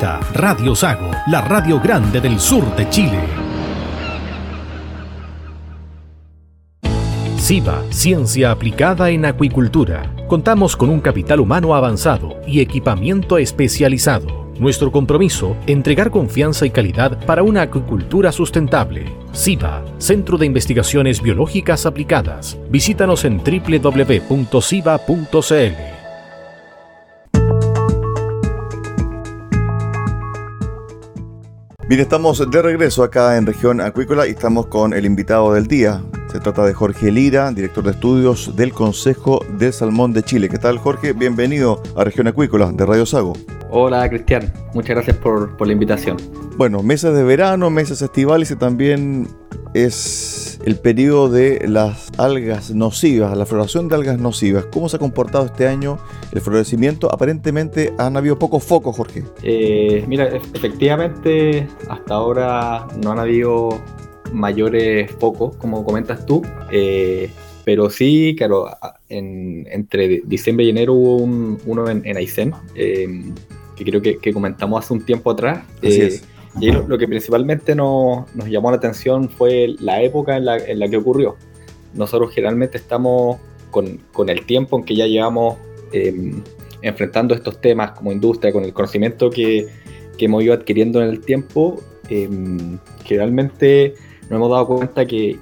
Radio Sago, la radio grande del sur de Chile. SIBA, Ciencia Aplicada en Acuicultura. Contamos con un capital humano avanzado y equipamiento especializado. Nuestro compromiso, entregar confianza y calidad para una acuicultura sustentable. SIBA, Centro de Investigaciones Biológicas Aplicadas. Visítanos en www.siba.cl. Bien, estamos de regreso acá en región acuícola y estamos con el invitado del día. Se trata de Jorge Lira, director de estudios del Consejo del Salmón de Chile. ¿Qué tal, Jorge? Bienvenido a región acuícola de Radio Sago. Hola, Cristian. Muchas gracias por, por la invitación. Bueno, meses de verano, meses estivales y también es el periodo de las algas nocivas, la floración de algas nocivas. ¿Cómo se ha comportado este año el florecimiento? Aparentemente han habido pocos focos, Jorge. Eh, mira, efectivamente hasta ahora no han habido mayores focos, como comentas tú. Eh, pero sí, claro, entre diciembre y enero hubo uno en, Aysén, eh, que creo que, comentamos hace un tiempo atrás. Así es y lo, que principalmente nos, llamó la atención fue la época en la, que ocurrió. Nosotros generalmente estamos con, el tiempo en que ya llevamos em, enfrentando estos temas como industria, con el conocimiento que, hemos ido adquiriendo en el tiempo, em, generalmente nos hemos dado cuenta que,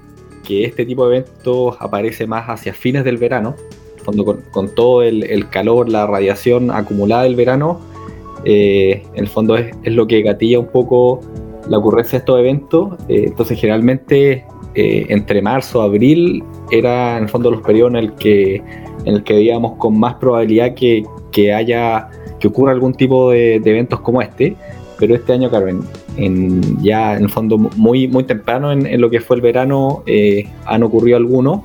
este tipo de eventos aparece más hacia fines del verano, cuando con, todo el, calor, la radiación acumulada del verano, eh, en el fondo es, lo que gatilla un poco la ocurrencia de estos eventos. Eh, entonces, generalmente, eh, entre marzo y abril era en el fondo los periodos en el que, en el que veíamos con más probabilidad que, que haya que ocurra algún tipo de, eventos como este. Pero este año, claro, en, ya en el fondo muy, muy temprano en, lo que fue el verano, han ocurrido algunos.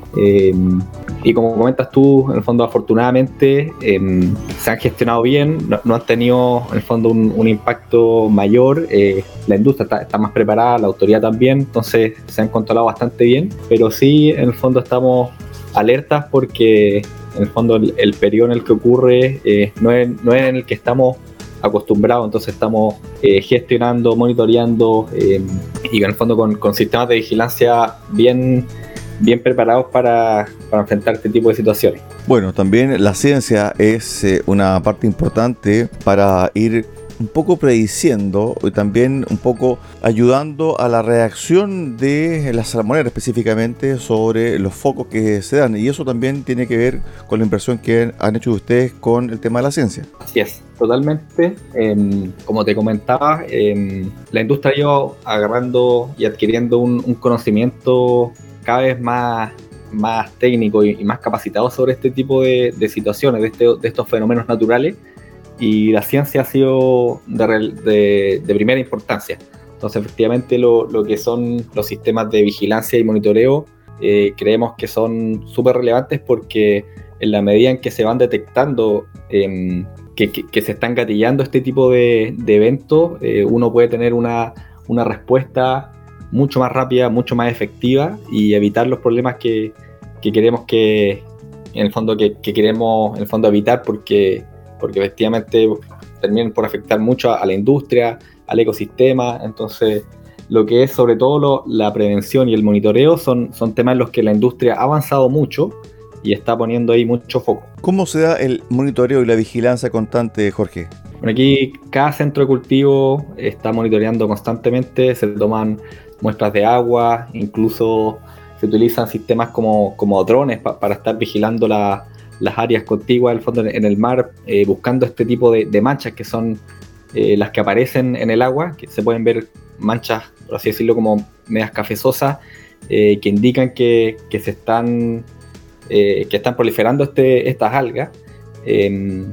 Y como comentas tú, en el fondo afortunadamente em, se han gestionado bien, no, han tenido en el fondo un, impacto mayor, eh, la industria está, más preparada, la autoridad también, entonces se han controlado bastante bien, pero sí en el fondo estamos alertas porque en el fondo el, periodo en el que ocurre eh, no, es, no es en el que estamos acostumbrados, entonces estamos eh, gestionando, monitoreando em, y en el fondo con, con sistemas de vigilancia bien bien preparados para, enfrentar este tipo de situaciones. Bueno, también la ciencia es eh, una parte importante para ir un poco prediciendo y también un poco ayudando a la reacción de la salmonera específicamente sobre los focos que se dan. Y eso también tiene que ver con la inversión que han hecho ustedes con el tema de la ciencia. Así es, totalmente. Em, como te comentaba, em, la industria ha ido agarrando y adquiriendo un, un conocimiento cada vez más, más técnico y, más capacitado sobre este tipo de, situaciones, de, este, de, estos fenómenos naturales, y la ciencia ha sido de, primera importancia. Entonces, efectivamente, lo, lo, que son los sistemas de vigilancia y monitoreo eh, creemos que son súper relevantes porque en la medida en que se van detectando em, que, se están gatillando este tipo de, eventos, eh, uno puede tener una, una respuesta mucho más rápida, mucho más efectiva y evitar los problemas que, que queremos que, en el fondo, que, queremos en el fondo evitar porque, porque efectivamente terminan por afectar mucho a, la industria, al ecosistema. Entonces, lo que es sobre todo la prevención y el monitoreo son, son temas en los que la industria ha avanzado mucho y está poniendo ahí mucho foco. ¿Cómo se da el monitoreo y la vigilancia constante, Jorge? Bueno, aquí cada centro de cultivo está monitoreando constantemente, se toman muestras de agua, incluso se utilizan sistemas como, como drones para estar vigilando las áreas contiguas del fondo en el mar, eh, buscando este tipo de, manchas que son eh, las que aparecen en el agua, que se pueden ver manchas, por así decirlo, como medias cafezosas, eh, que indican que, se están, que están proliferando este, estas algas. Em,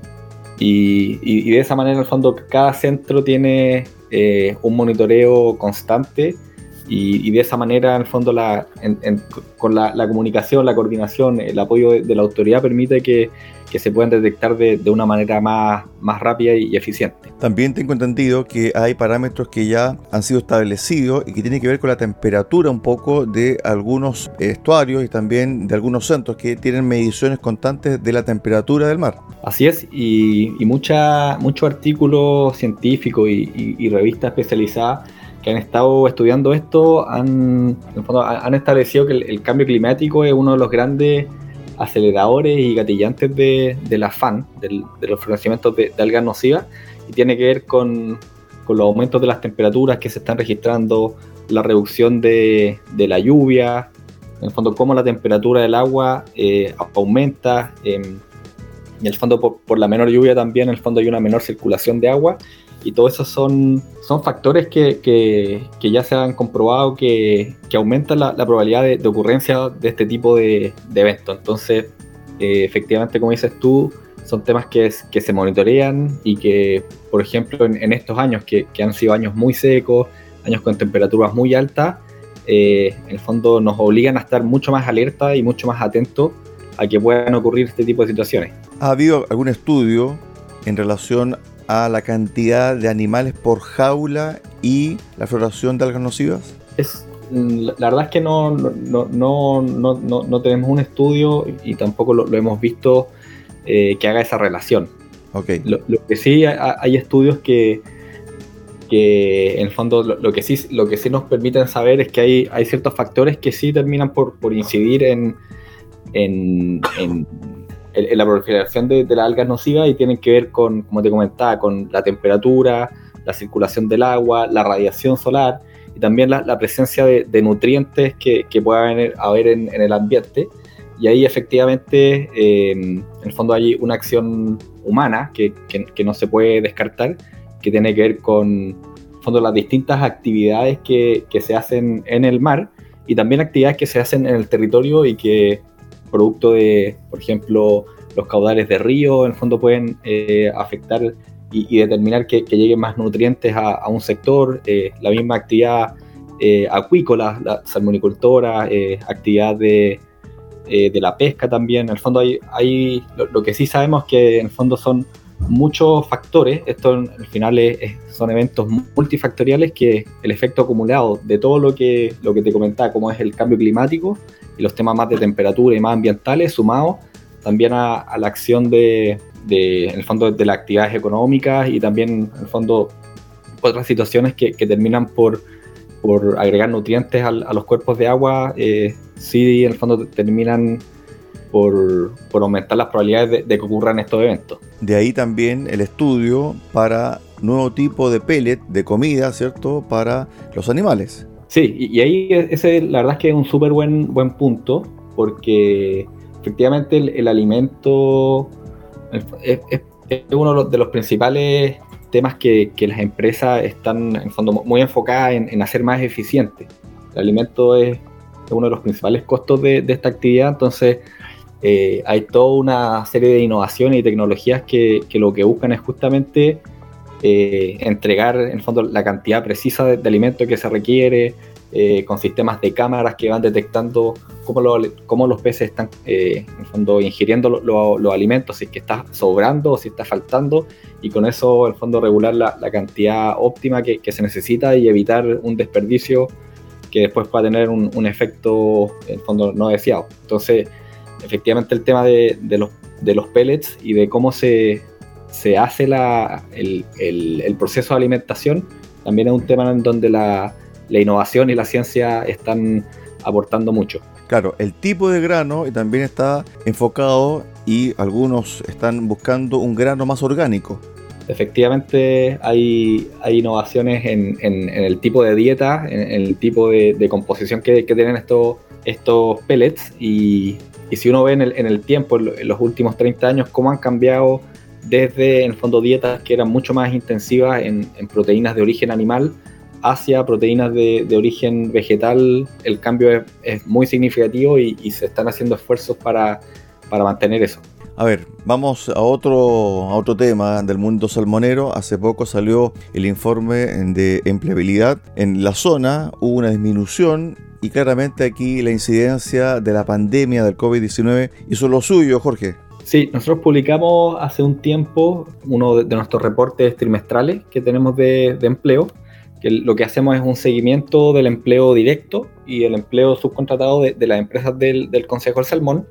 y, de esa manera, en el fondo, cada centro tiene un monitoreo constante y, de esa manera, en el fondo, la, con la, comunicación, la coordinación, el apoyo de, la autoridad permite que, se puedan detectar de, una manera más, más rápida y eficiente. También tengo entendido que hay parámetros que ya han sido establecidos y que tienen que ver con la temperatura un poco de algunos estuarios y también de algunos centros que tienen mediciones constantes de la temperatura del mar. Así es, y, y muchos artículos científicos y, y revistas especializadas que han estado estudiando esto han, han establecido que el, cambio climático es uno de los grandes aceleradores y gatillantes de, del afán, de los florecimientos de, algas nocivas, y tiene que ver con, con, los aumentos de las temperaturas que se están registrando, la reducción de, de la lluvia, en el fondo cómo la temperatura del agua eh, aumenta, y en el fondo por, por, la menor lluvia también, en el fondo hay una menor circulación de agua, y todo eso son, son factores que, que, ya se han comprobado que, que aumentan la, probabilidad de, ocurrencia de este tipo de, de eventos. Entonces, eh, efectivamente, como dices tú, son temas que, se monitorean y que, por ejemplo, en, estos años que, que, han sido años muy secos, años con temperaturas muy altas, eh, en el fondo nos obligan a estar mucho más alerta y mucho más atentos a que puedan ocurrir este tipo de situaciones. ¿Ha habido algún estudio en relación a la cantidad de animales por jaula y la floración de algas nocivas? Es, mm, la verdad es que no, no, no, no tenemos un estudio y tampoco lo, hemos visto eh, que haga esa relación. Okay. Lo, que sí hay, estudios que, que en el fondo lo, que sí, lo que sí nos permiten saber es que hay, hay ciertos factores que sí terminan por, por incidir en, en, en en la proliferación de, de las algas nocivas y tienen que ver con, como te comentaba, con la temperatura, la circulación del agua, la radiación solar y también la, presencia de, nutrientes que, que pueda haber, haber en, el ambiente. Y ahí efectivamente, eh, en el fondo hay una acción humana que, que, no se puede descartar, que tiene que ver con fondo, las distintas actividades que, que se hacen en el mar y también actividades que se hacen en el territorio y que producto de, por ejemplo, los caudales de río, en el fondo pueden eh, afectar y, determinar que, lleguen más nutrientes a, un sector, eh, la misma actividad eh, acuícola, la salmonicultora, actividad de, la pesca también. En el fondo hay, hay lo, que sí sabemos que en el fondo son muchos factores, esto al final son eventos multifactoriales que el efecto acumulado de todo lo que, lo que te comentaba, como es el cambio climático, y los temas más de temperatura y más ambientales, sumados también a, la acción de, de, en el fondo, de las actividades económicas y también, en el fondo, otras situaciones que, que terminan por, por agregar nutrientes a, los cuerpos de agua, eh, sí, en el fondo, terminan por, por aumentar las probabilidades de, que ocurran estos eventos. De ahí también el estudio para nuevo tipo de pellet, de comida, ¿cierto?, para los animales. Sí, y, ahí ese la verdad es que es un súper buen, buen punto, porque efectivamente el, alimento es, uno de los principales temas que, las empresas están en fondo muy enfocadas en, hacer más eficiente. El alimento es, uno de los principales costos de, esta actividad, entonces eh, hay toda una serie de innovaciones y tecnologías que, lo que buscan es justamente eh, entregar en fondo la cantidad precisa de, alimento que se requiere, eh, con sistemas de cámaras que van detectando cómo, los peces están en fondo ingiriendo los alimentos, si es que está sobrando o si está faltando, y con eso en fondo regular la, cantidad óptima que, se necesita y evitar un desperdicio que después va a tener un, efecto, en fondo, no deseado. Entonces, efectivamente el tema de, los, de los pellets y de cómo se, se hace la, el, el, proceso de alimentación también es un tema en donde la, la innovación y la ciencia están aportando mucho. Claro, el tipo de grano también está enfocado y algunos están buscando un grano más orgánico. Efectivamente hay, hay innovaciones en, en, el tipo de dieta, en, el tipo de, de composición que, que, tienen estos, estos pellets y, y si uno ve en el, en el tiempo, en los últimos 30 años, cómo han cambiado desde, en el fondo, dietas que eran mucho más intensivas en, proteínas de origen animal hacia proteínas de, origen vegetal, el cambio es, muy significativo y, se están haciendo esfuerzos para, mantener eso. A ver, vamos a otro, a otro tema del mundo salmonero. Hace poco salió el informe de empleabilidad. En la zona hubo una disminución y claramente aquí la incidencia de la pandemia del COVID-19 hizo lo suyo, Jorge. Sí, nosotros publicamos hace un tiempo uno de, nuestros reportes trimestrales que tenemos de, de empleo lo que hacemos es un seguimiento del empleo directo y el empleo subcontratado de, las empresas del, Consejo del Salmón,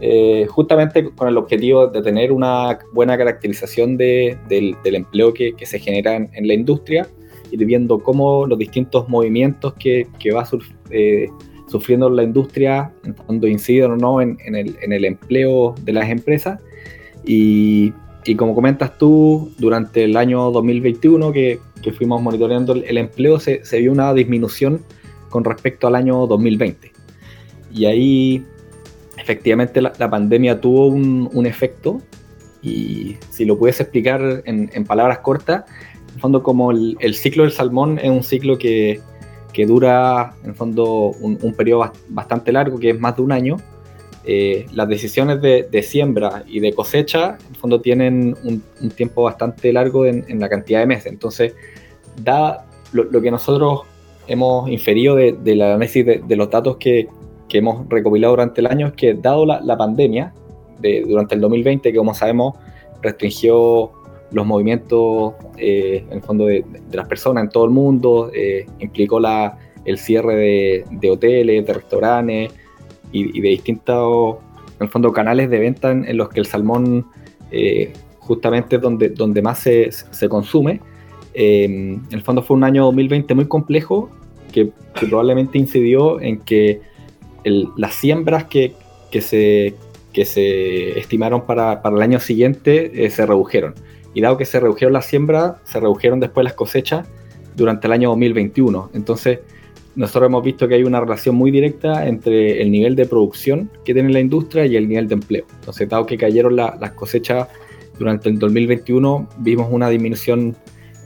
eh, justamente con el objetivo de tener una buena caracterización del, empleo que, se genera en, la industria de viendo cómo los distintos movimientos que, va eh, sufriendo la industria, cuando inciden o no en, el, empleo de las empresas. Y, y como comentas tú, durante el año 2021, que que fuimos monitoreando el, empleo, se, vio una disminución con respecto al año 2020. Y ahí efectivamente la, pandemia tuvo un, efecto y si lo puedes explicar en, palabras cortas, en el fondo como el, ciclo del salmón es un ciclo que, dura en el fondo un, periodo bastante largo, que es más de un año, eh, las decisiones de, siembra y de cosecha, en fondo, tienen un, tiempo bastante largo en, la cantidad de meses. Entonces, da lo, que nosotros hemos inferido de, la análisis de, los datos que, hemos recopilado durante el año es que, dado la, pandemia de, durante el 2020, que como sabemos restringió los movimientos eh, en el fondo de, las personas en todo el mundo, eh, implicó la, el cierre de, hoteles, de restaurantes, y, de distintos, en el fondo, canales de venta en, los que el salmón eh, justamente es donde, donde más se, se consume. Eh, en el fondo fue un año 2020 muy complejo que, probablemente incidió en que las siembras que, que, se, que se estimaron para, para el año siguiente eh, se redujeron. Y dado que se redujeron las siembras, se redujeron después las cosechas durante el año 2021. Entonces, nosotros hemos visto que hay una relación muy directa entre el nivel de producción que tiene la industria y el nivel de empleo. Entonces, dado que cayeron las cosechas durante el 2021, vimos una disminución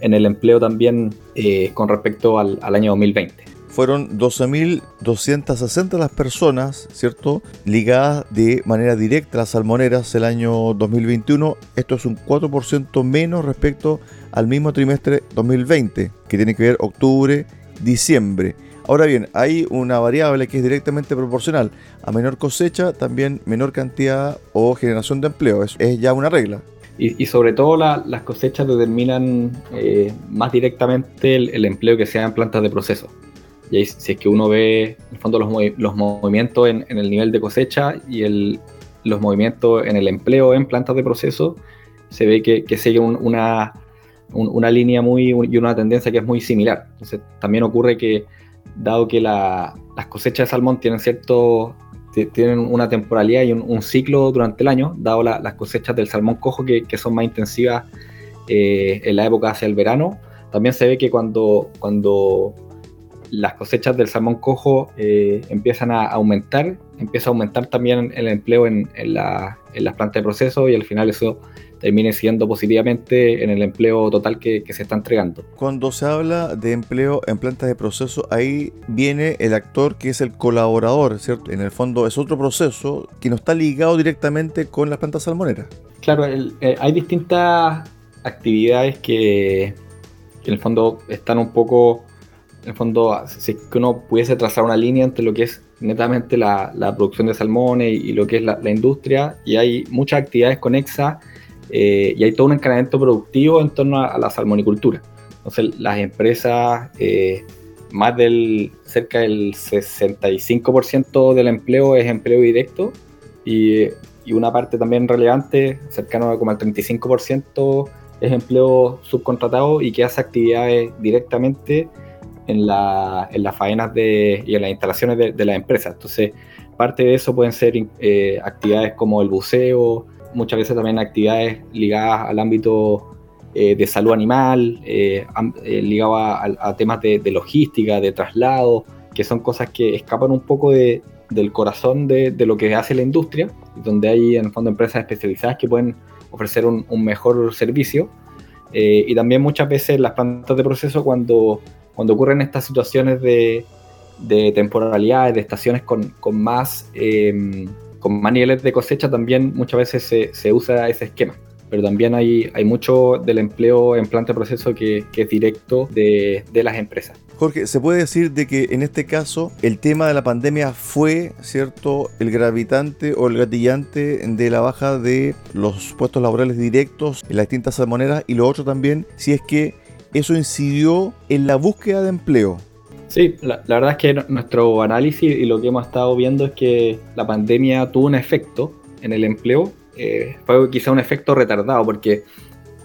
en el empleo también eh, con respecto al, año 2020 fueron 12.260 las personas, ¿cierto?, ligadas de manera directa a las salmoneras el año 2021. Esto es un 4% menos respecto al mismo trimestre 2020, que tiene que ver octubre, diciembre. Ahora bien, hay una variable que es directamente proporcional. A menor cosecha, también menor cantidad o generación de empleo. Es, es ya una regla. Y, sobre todo las cosechas determinan eh, más directamente el, empleo que sea en plantas de proceso. Y ahí, si es que uno ve, en fondo, los, los movimientos en, el nivel de cosecha y el, los movimientos en el empleo en plantas de proceso, se ve que, que sigue una, una línea muy y una tendencia que es muy similar. Entonces, también ocurre que dado que las cosechas de salmón tienen cierto tienen una temporalidad y un, ciclo durante el año, dado las cosechas del salmón cojo que, son más intensivas eh, en la época hacia el verano. También se ve que cuando, cuando las cosechas del salmón cojo eh, empiezan a aumentar, empieza a aumentar también el empleo en, en, la, en las plantas de proceso y al final eso termine siendo positivamente en el empleo total que, se está entregando. Cuando se habla de empleo en plantas de proceso, ahí viene el actor que es el colaborador, ¿cierto? En el fondo es otro proceso que no está ligado directamente con las plantas salmoneras. Claro, eh, hay distintas actividades que, en el fondo están un poco, en el fondo, si es que uno pudiese trazar una línea entre lo que es netamente la, producción de salmones y, lo que es la, la, industria, y hay muchas actividades conexas eh, y hay todo un encadenamiento productivo en torno a, la salmonicultura. Entonces las empresas eh, más del cerca del 65% del empleo es empleo directo y, y, una parte también relevante, cercano a como al 35% es empleo subcontratado y que hace actividades directamente en, la, en las faenas de, y en las instalaciones de, de las empresas. Entonces, parte de eso pueden ser eh, actividades como el buceo, muchas veces también actividades ligadas al ámbito eh, de salud animal, eh, eh ligado a, temas de, logística, de traslado, que son cosas que escapan un poco de, del corazón de, lo que hace la industria, donde hay en el fondo empresas especializadas que pueden ofrecer un, mejor servicio. y también muchas veces las plantas de proceso cuando, cuando ocurren estas situaciones de, de temporalidades, de estaciones con, con más, em, con más niveles de cosecha, también muchas veces se, se usa ese esquema pero también hay, hay mucho del empleo en planta de proceso que, es directo de, las empresas. Jorge, ¿se puede decir de que en este caso el tema de la pandemia fue, cierto, el gravitante o el gatillante de la baja de los puestos laborales directos en las distintas salmoneras y lo otro también, si es que eso incidió en la búsqueda de empleo? Sí, la, verdad es que nuestro análisis y lo que hemos estado viendo es que la pandemia tuvo un efecto en el empleo eh, fue quizá un efecto retardado, porque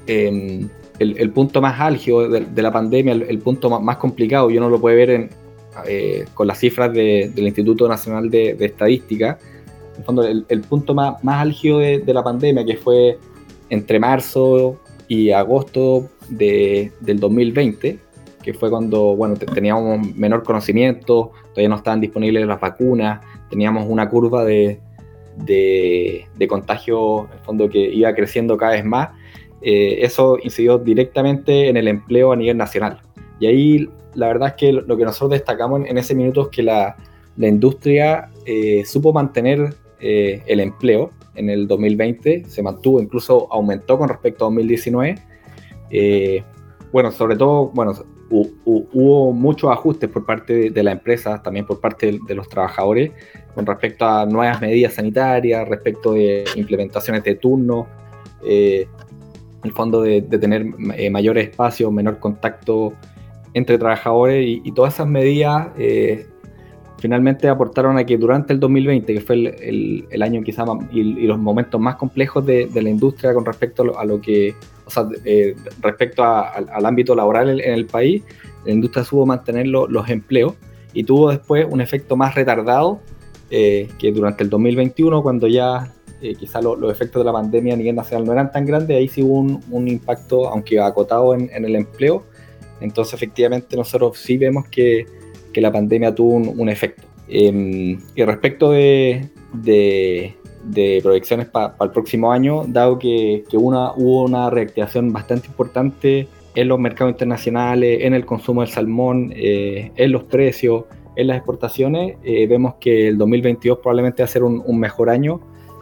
em, el, punto más álgido de, la pandemia, el, punto más, complicado, y uno lo puede ver eh, con las cifras del Instituto Nacional de, Estadística, en fondo, el, punto más, más álgido de, la pandemia, que fue entre marzo y agosto del 2020, que fue cuando bueno, teníamos menor conocimiento, todavía no estaban disponibles las vacunas, teníamos una curva de, de, contagio, en fondo, que iba creciendo cada vez más, eh, eso incidió directamente en el empleo a nivel nacional. Y ahí la verdad es que lo que nosotros destacamos en ese minuto es que la, industria eh, supo mantener eh, el empleo en el 2020, se mantuvo, incluso aumentó con respecto a 2019. Bueno, sobre todo, bueno, hubo muchos ajustes por parte de, la empresa, también por parte de, los trabajadores, con respecto a nuevas medidas sanitarias, respecto de implementaciones de turno, eh, el fondo de, tener eh, mayor espacio, menor contacto entre trabajadores y, todas esas medidas eh, finalmente aportaron a que durante el 2020, que fue el, año quizá y, los momentos más complejos de, la industria con respecto a lo que o sea, eh, respecto al ámbito laboral en, el país, la industria supo mantener los empleos y tuvo después un efecto más retardado eh, que durante el 2021, cuando ya eh, quizá los efectos de la pandemia a nivel nacional no eran tan grandes, ahí sí hubo un, impacto, aunque acotado en, el empleo. Entonces, efectivamente, nosotros sí vemos que, la pandemia tuvo un, efecto. Em, y respecto de proyecciones para el próximo año, dado que, una, hubo una reactivación bastante importante en los mercados internacionales, en el consumo del salmón, eh, en los precios, en las exportaciones, eh, vemos que el 2022 probablemente va a ser un, mejor año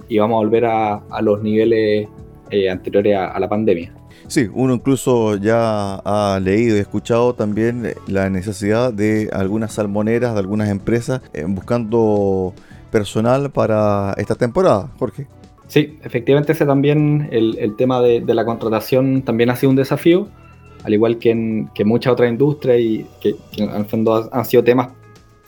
y vamos a volver a, los niveles eh, anteriores a, la pandemia. Sí, uno incluso ya ha leído y escuchado también la necesidad de algunas salmoneras, de algunas empresas, buscando personal para esta temporada, Jorge. Sí, efectivamente ese también, el, tema de, la contratación también ha sido un desafío, al igual que en que muchas otras industrias y que, en el fondo han sido temas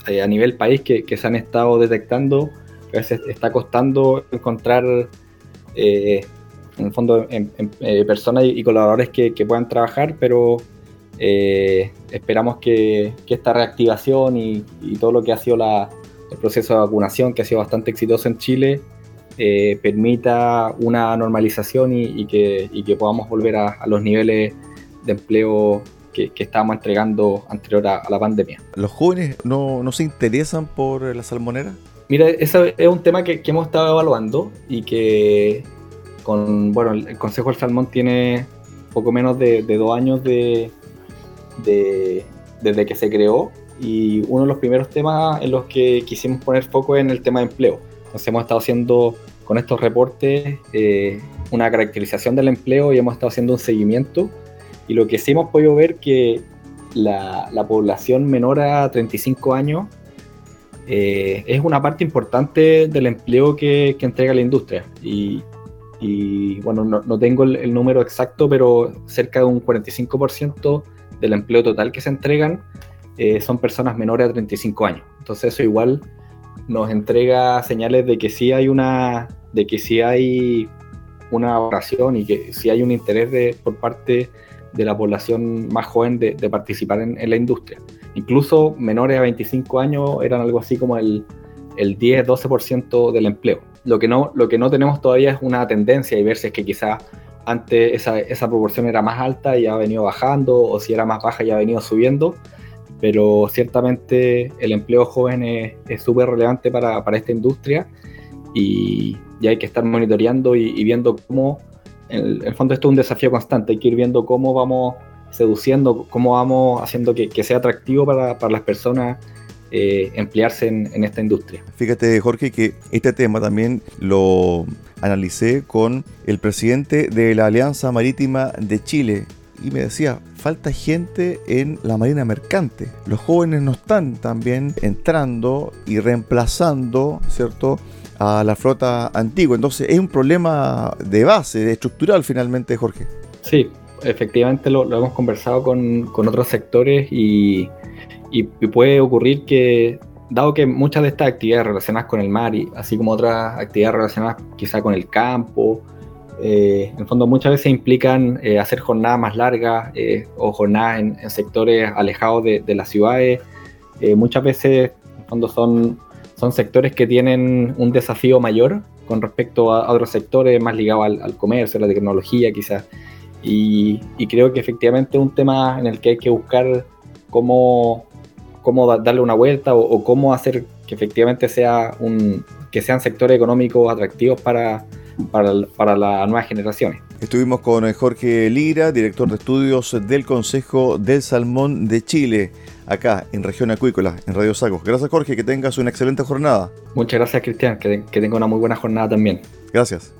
eh, a nivel país que, se han estado detectando, a veces está costando encontrar eh, en el fondo eh, personas y, colaboradores que, puedan trabajar, pero esperamos que, esta reactivación y, todo lo que ha sido la, el proceso de vacunación, que ha sido bastante exitoso en Chile, eh, permita una normalización y, que, que, podamos volver a, los niveles de empleo que, estábamos entregando anterior a, la pandemia. ¿Los jóvenes no, no, se interesan por la salmonera? Mira, ese es un tema que, hemos estado evaluando y que con, bueno, el Consejo del Salmón tiene poco menos de, dos años de, de, desde que se creó y uno de los primeros temas en los que quisimos poner foco es en el tema de empleo. Entonces hemos estado haciendo con estos reportes eh, una caracterización del empleo y hemos estado haciendo un seguimiento y lo que sí hemos podido ver que la, la población menor a 35 años eh, es una parte importante del empleo que, que entrega la industria y, y bueno, no, no tengo el, el, número exacto, pero cerca de un 45% del empleo total que se entregan eh, son personas menores a 35 años. Entonces eso igual nos entrega señales de que sí hay una, de que sí hay una oración y que sí hay un interés de, por parte de la población más joven de, participar en, la industria. Incluso menores a 25 años eran algo así como el, el 10-12% del empleo. Lo que, no, lo que no tenemos todavía es una tendencia y ver si es que quizás antes esa, esa, proporción era más alta y ha venido bajando, o si era más baja y ha venido subiendo, pero ciertamente el empleo joven es súper relevante para, para, esta industria y, ya hay que estar monitoreando y, viendo cómo, en el, fondo esto es un desafío constante, hay que ir viendo cómo vamos seduciendo, cómo vamos haciendo que, que sea atractivo para, para las personas eh, emplearse en, en, esta industria. Fíjate, Jorge, que este tema también lo analicé con el presidente de la Alianza Marítima de Chile y me decía, falta gente en la marina mercante. Los jóvenes no están también entrando y reemplazando, ¿cierto? a la flota antigua. Entonces es un problema de base, estructural finalmente, Jorge. Sí, efectivamente lo, hemos conversado con, con otros sectores y, y, puede ocurrir que, dado que muchas de estas actividades relacionadas con el mar, y así como otras actividades relacionadas quizá con el campo, eh, en el fondo muchas veces implican eh, hacer jornadas más largas eh, o jornadas en, sectores alejados de, de las ciudades. muchas veces, en el fondo, son son sectores que tienen un desafío mayor con respecto a, otros sectores más ligados al, comercio, a la tecnología quizás. Y, creo que efectivamente es un tema en el que hay que buscar cómo, cómo darle una vuelta o, cómo hacer que efectivamente sea un, que sean sectores económicos atractivos para, para, para las nuevas generaciones. Estuvimos con Jorge Lira, director de estudios del Consejo del Salmón de Chile acá en Región Acuícola, en Radio Sagos. Gracias Jorge, que tengas una excelente jornada. Muchas gracias Cristian, que, que tenga una muy buena jornada también. Gracias.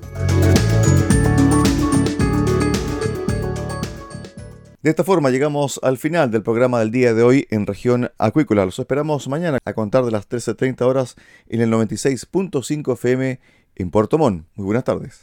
De esta forma llegamos al final del programa del día de hoy en región acuícola. Los esperamos mañana a contar de las 13.30 horas en el 96.5 FM en Puerto. Muy buenas tardes.